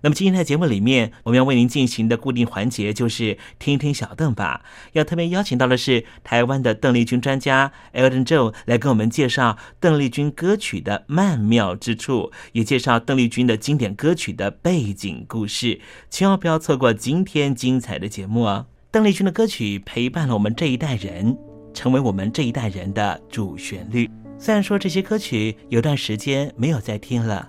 那么今天在节目里面，我们要为您进行的固定环节就是听听小邓吧。要特别邀请到的是台湾的邓丽君专家 Elton Joe 来跟我们介绍邓丽君歌曲的曼妙之处，也介绍邓丽君的经典歌曲的背景故事。千万不要错过今天精彩的节目哦！邓丽君的歌曲陪伴了我们这一代人，成为我们这一代人的主旋律。虽然说这些歌曲有段时间没有再听了。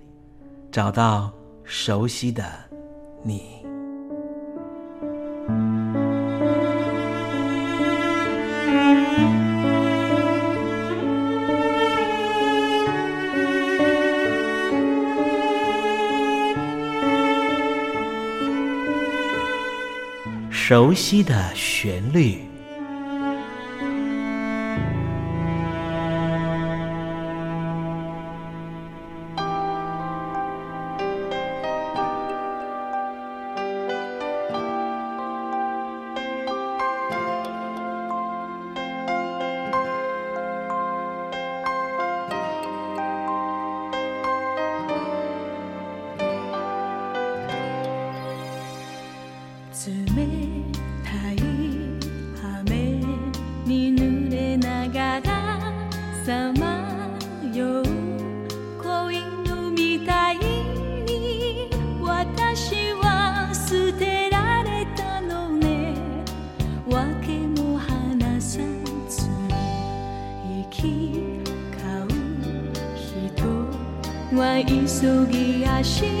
找到熟悉的你，熟悉的旋律。急ぎ足家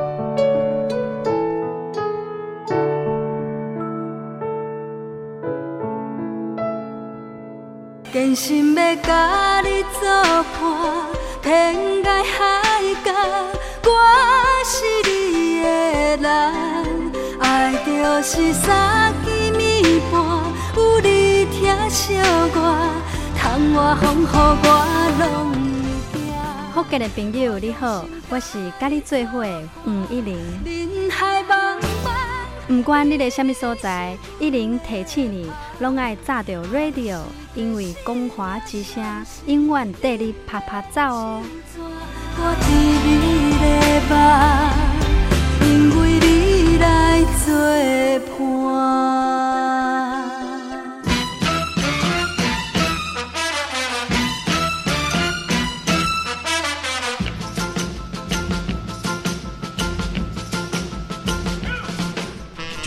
坚心要甲你作伴，天涯海角，我是你的人。爱就是三更暝半，有你疼惜我，窗外风雨我拢会行。福建的朋友你好，我是甲你做伙的黄一玲。不管你在什么所在，一零提醒你，拢爱炸着 radio，因为光华之声永远带你啪啪走哦。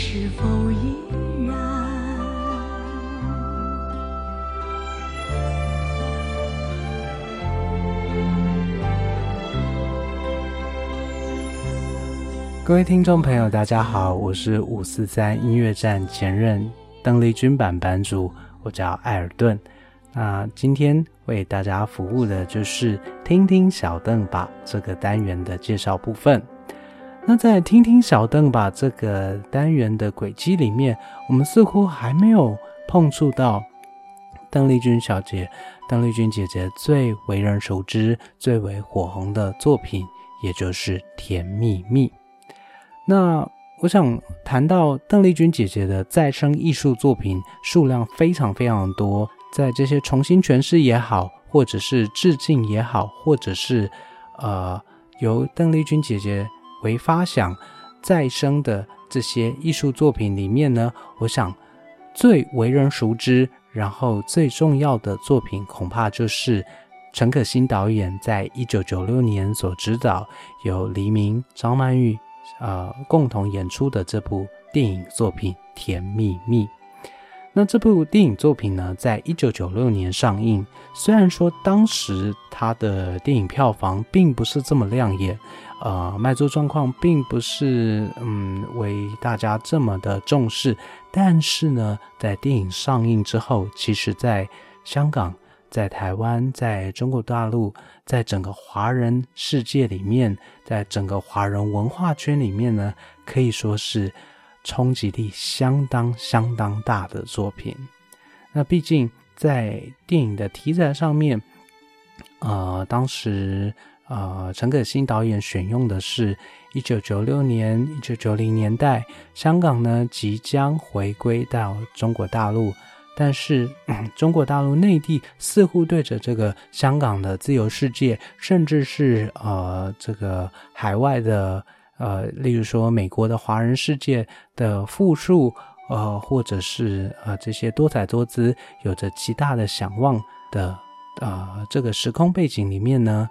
是否依然？各位听众朋友，大家好，我是五四三音乐站前任邓丽君版版主，我叫艾尔顿。那今天为大家服务的就是听听小邓吧这个单元的介绍部分。那在听听小邓吧这个单元的轨迹里面，我们似乎还没有碰触到邓丽君小姐、邓丽君姐姐最为人熟知、最为火红的作品，也就是《甜蜜蜜》。那我想谈到邓丽君姐姐的再生艺术作品数量非常非常多。在这些重新诠释也好，或者是致敬也好，或者是呃由邓丽君姐姐为发想再生的这些艺术作品里面呢，我想最为人熟知，然后最重要的作品，恐怕就是陈可辛导演在一九九六年所指导，由黎明、张曼玉呃共同演出的这部电影作品《甜蜜蜜》。那这部电影作品呢，在一九九六年上映。虽然说当时它的电影票房并不是这么亮眼，呃，卖座状况并不是嗯为大家这么的重视，但是呢，在电影上映之后，其实在香港、在台湾，在中国大陆，在整个华人世界里面，在整个华人文化圈里面呢，可以说是冲击力相当相当大的作品。那毕竟在电影的题材上面，呃，当时呃陈可辛导演选用的是一九九六年、一九九零年代香港呢即将回归到中国大陆。但是，中国大陆内地似乎对着这个香港的自由世界，甚至是呃这个海外的呃，例如说美国的华人世界的富庶，呃，或者是呃这些多彩多姿、有着极大的想望的呃这个时空背景里面呢，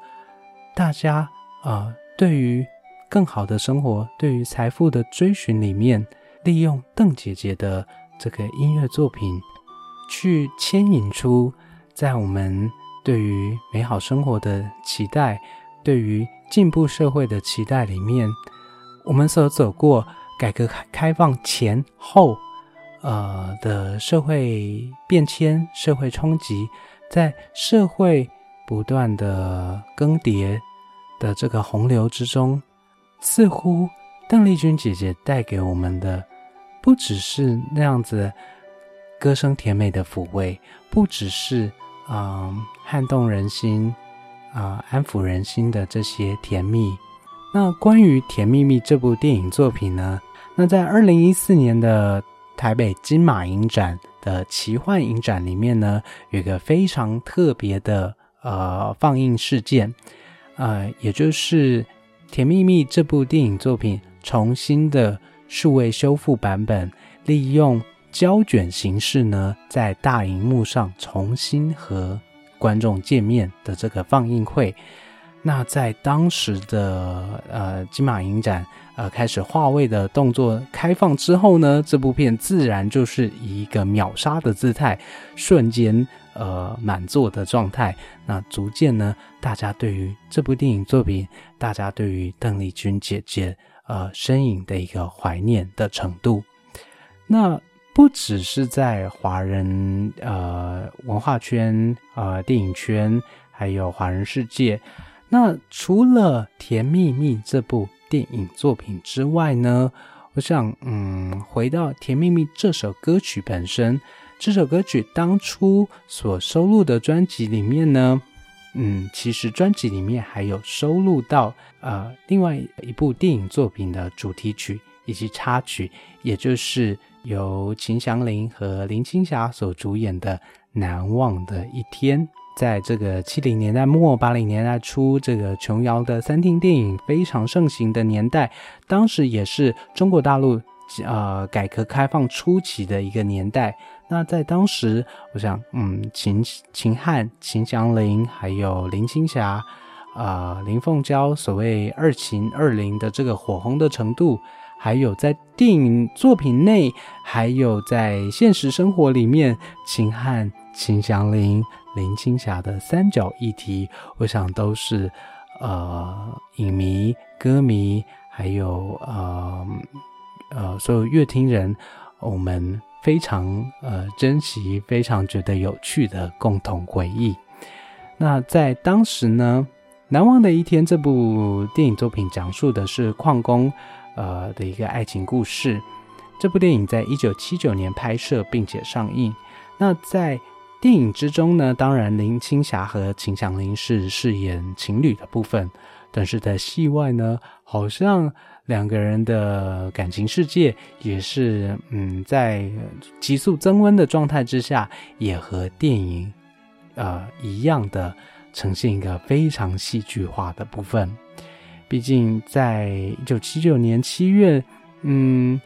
大家啊对于更好的生活、对于财富的追寻里面，利用邓姐姐的这个音乐作品。去牵引出，在我们对于美好生活的期待，对于进步社会的期待里面，我们所走过改革开放前后，呃的社会变迁、社会冲击，在社会不断的更迭的这个洪流之中，似乎邓丽君姐姐带给我们的，不只是那样子。歌声甜美的抚慰，不只是嗯撼动人心啊安抚人心的这些甜蜜。那关于《甜蜜蜜》这部电影作品呢？那在二零一四年的台北金马影展的奇幻影展里面呢，有一个非常特别的呃放映事件，呃，也就是《甜蜜蜜》这部电影作品重新的数位修复版本，利用。胶卷形式呢，在大荧幕上重新和观众见面的这个放映会，那在当时的呃金马影展呃开始划位的动作开放之后呢，这部片自然就是以一个秒杀的姿态，瞬间呃满座的状态。那逐渐呢，大家对于这部电影作品，大家对于邓丽君姐姐呃身影的一个怀念的程度，那。不只是在华人呃文化圈、呃电影圈，还有华人世界。那除了《甜蜜蜜》这部电影作品之外呢？我想，嗯，回到《甜蜜蜜》这首歌曲本身，这首歌曲当初所收录的专辑里面呢，嗯，其实专辑里面还有收录到呃另外一部电影作品的主题曲以及插曲，也就是。由秦祥林和林青霞所主演的《难忘的一天》，在这个七零年代末八零年代初，这个琼瑶的三厅电影非常盛行的年代，当时也是中国大陆呃改革开放初期的一个年代。那在当时，我想，嗯，秦秦汉、秦祥林还有林青霞，呃，林凤娇所谓二秦二林的这个火红的程度。还有在电影作品内，还有在现实生活里面，秦汉、秦祥林、林青霞的三角议题，我想都是呃影迷、歌迷，还有呃呃所有乐听人，我们非常呃珍惜、非常觉得有趣的共同回忆。那在当时呢，《难忘的一天》这部电影作品讲述的是矿工。呃的一个爱情故事，这部电影在一九七九年拍摄并且上映。那在电影之中呢，当然林青霞和秦祥林是饰演情侣的部分，但是在戏外呢，好像两个人的感情世界也是嗯，在急速增温的状态之下，也和电影呃一样的呈现一个非常戏剧化的部分。毕竟，在一九七九年七月，嗯，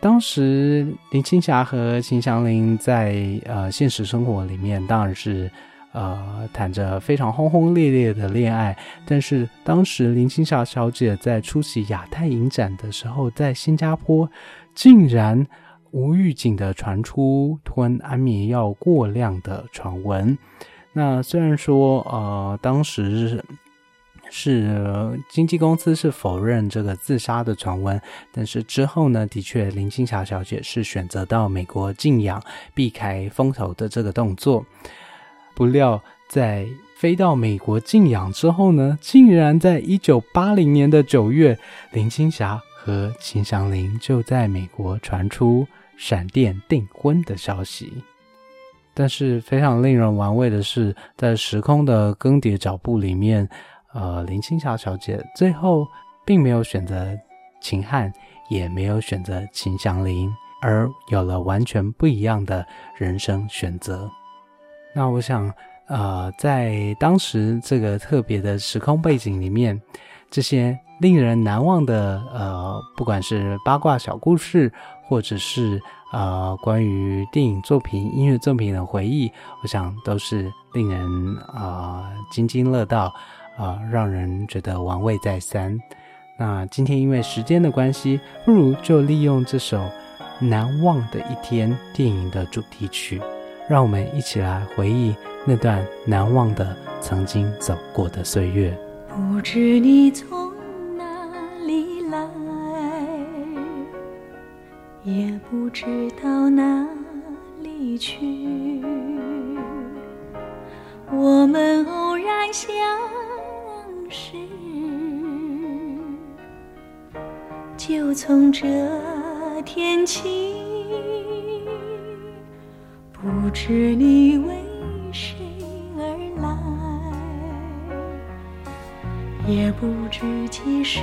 当时林青霞和秦祥林在呃现实生活里面当然是呃谈着非常轰轰烈烈的恋爱，但是当时林青霞小姐在出席亚太影展的时候，在新加坡竟然无预警的传出吞安眠药过量的传闻。那虽然说呃当时。是经纪公司是否认这个自杀的传闻，但是之后呢，的确林青霞小姐是选择到美国静养，避开风头的这个动作。不料在飞到美国静养之后呢，竟然在一九八零年的九月，林青霞和秦祥林就在美国传出闪电订婚的消息。但是非常令人玩味的是，在时空的更迭脚步里面，呃，林青霞小姐最后并没有选择秦汉，也没有选择秦祥林，而有了完全不一样的人生选择。那我想，呃，在当时这个特别的时空背景里面，这些令人难忘的，呃，不管是八卦小故事，或者是呃关于电影作品、音乐作品的回忆，我想都是令人啊津津乐道，啊，让人觉得玩味再三。那今天因为时间的关系，不如就利用这首《难忘的一天》电影的主题曲。让我们一起来回忆那段难忘的曾经走过的岁月。不知你从哪里来，也不知道哪里去。我们偶然相识，就从这天起。不知你为谁而来，也不知几时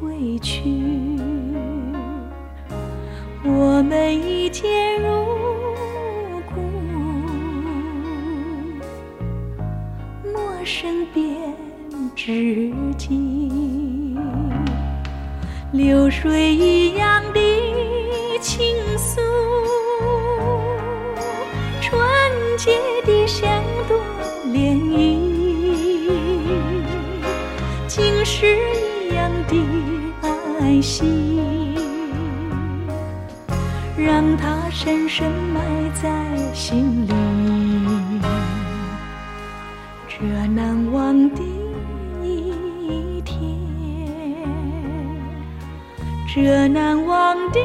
归去。我们一见如知己，流水一样的倾诉。纯洁的像朵涟漪，竟是一样的爱惜，让它深深埋在心里。这难忘的这难忘的。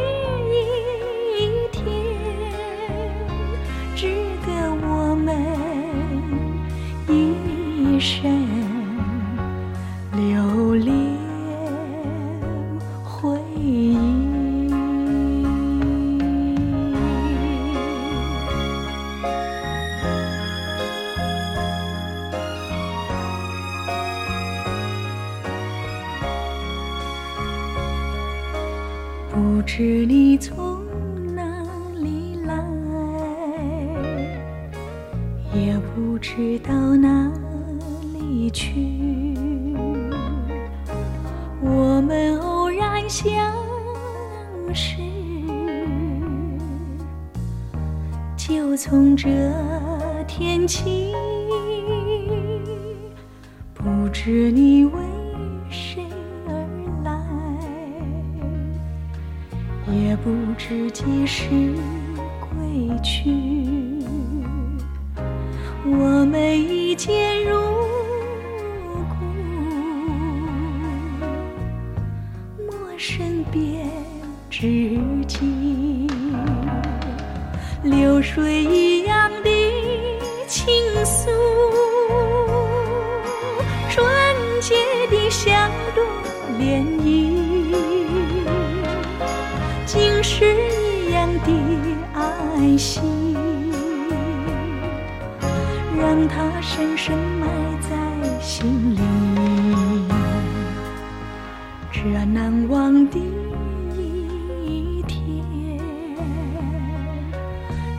到哪里。去，我们偶然相识，就从这天起。不知你为谁而来，也不知几时归去。我们一渐入让它深深埋在心里。这难忘的一天。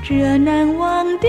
这难忘的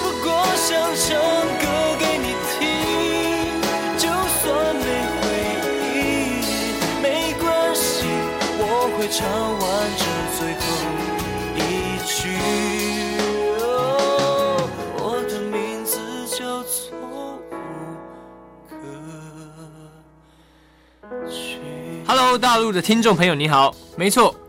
想唱歌给你听，就算没回应，没关系，我会唱完这最后一句。哦我的名字叫做。Hello，大陆的听众朋友，你好，没错，